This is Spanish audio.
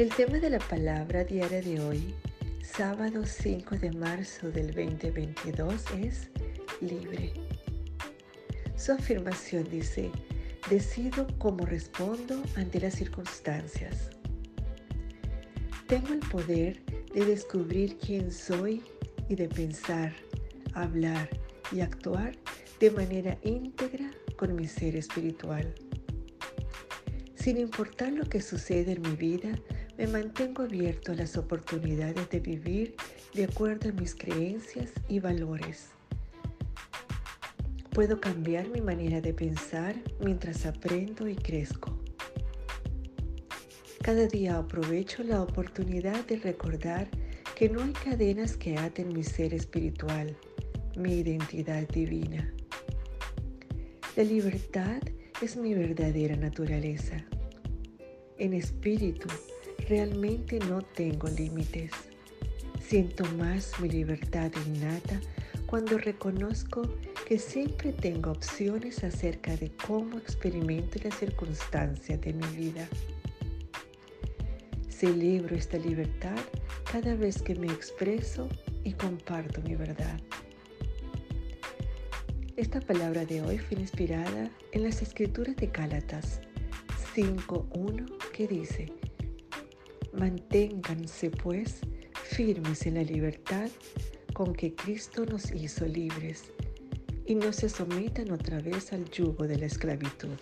El tema de la palabra diaria de hoy, sábado 5 de marzo del 2022, es libre. Su afirmación dice, decido cómo respondo ante las circunstancias. Tengo el poder de descubrir quién soy y de pensar, hablar y actuar de manera íntegra con mi ser espiritual. Sin importar lo que sucede en mi vida, me mantengo abierto a las oportunidades de vivir de acuerdo a mis creencias y valores. Puedo cambiar mi manera de pensar mientras aprendo y crezco. Cada día aprovecho la oportunidad de recordar que no hay cadenas que aten mi ser espiritual, mi identidad divina. La libertad es mi verdadera naturaleza. En espíritu, realmente no tengo límites. Siento más mi libertad innata cuando reconozco que siempre tengo opciones acerca de cómo experimento las circunstancias de mi vida. Celebro esta libertad cada vez que me expreso y comparto mi verdad. Esta palabra de hoy fue inspirada en las escrituras de Gálatas 5.1 que dice, Manténganse pues firmes en la libertad con que Cristo nos hizo libres y no se sometan otra vez al yugo de la esclavitud.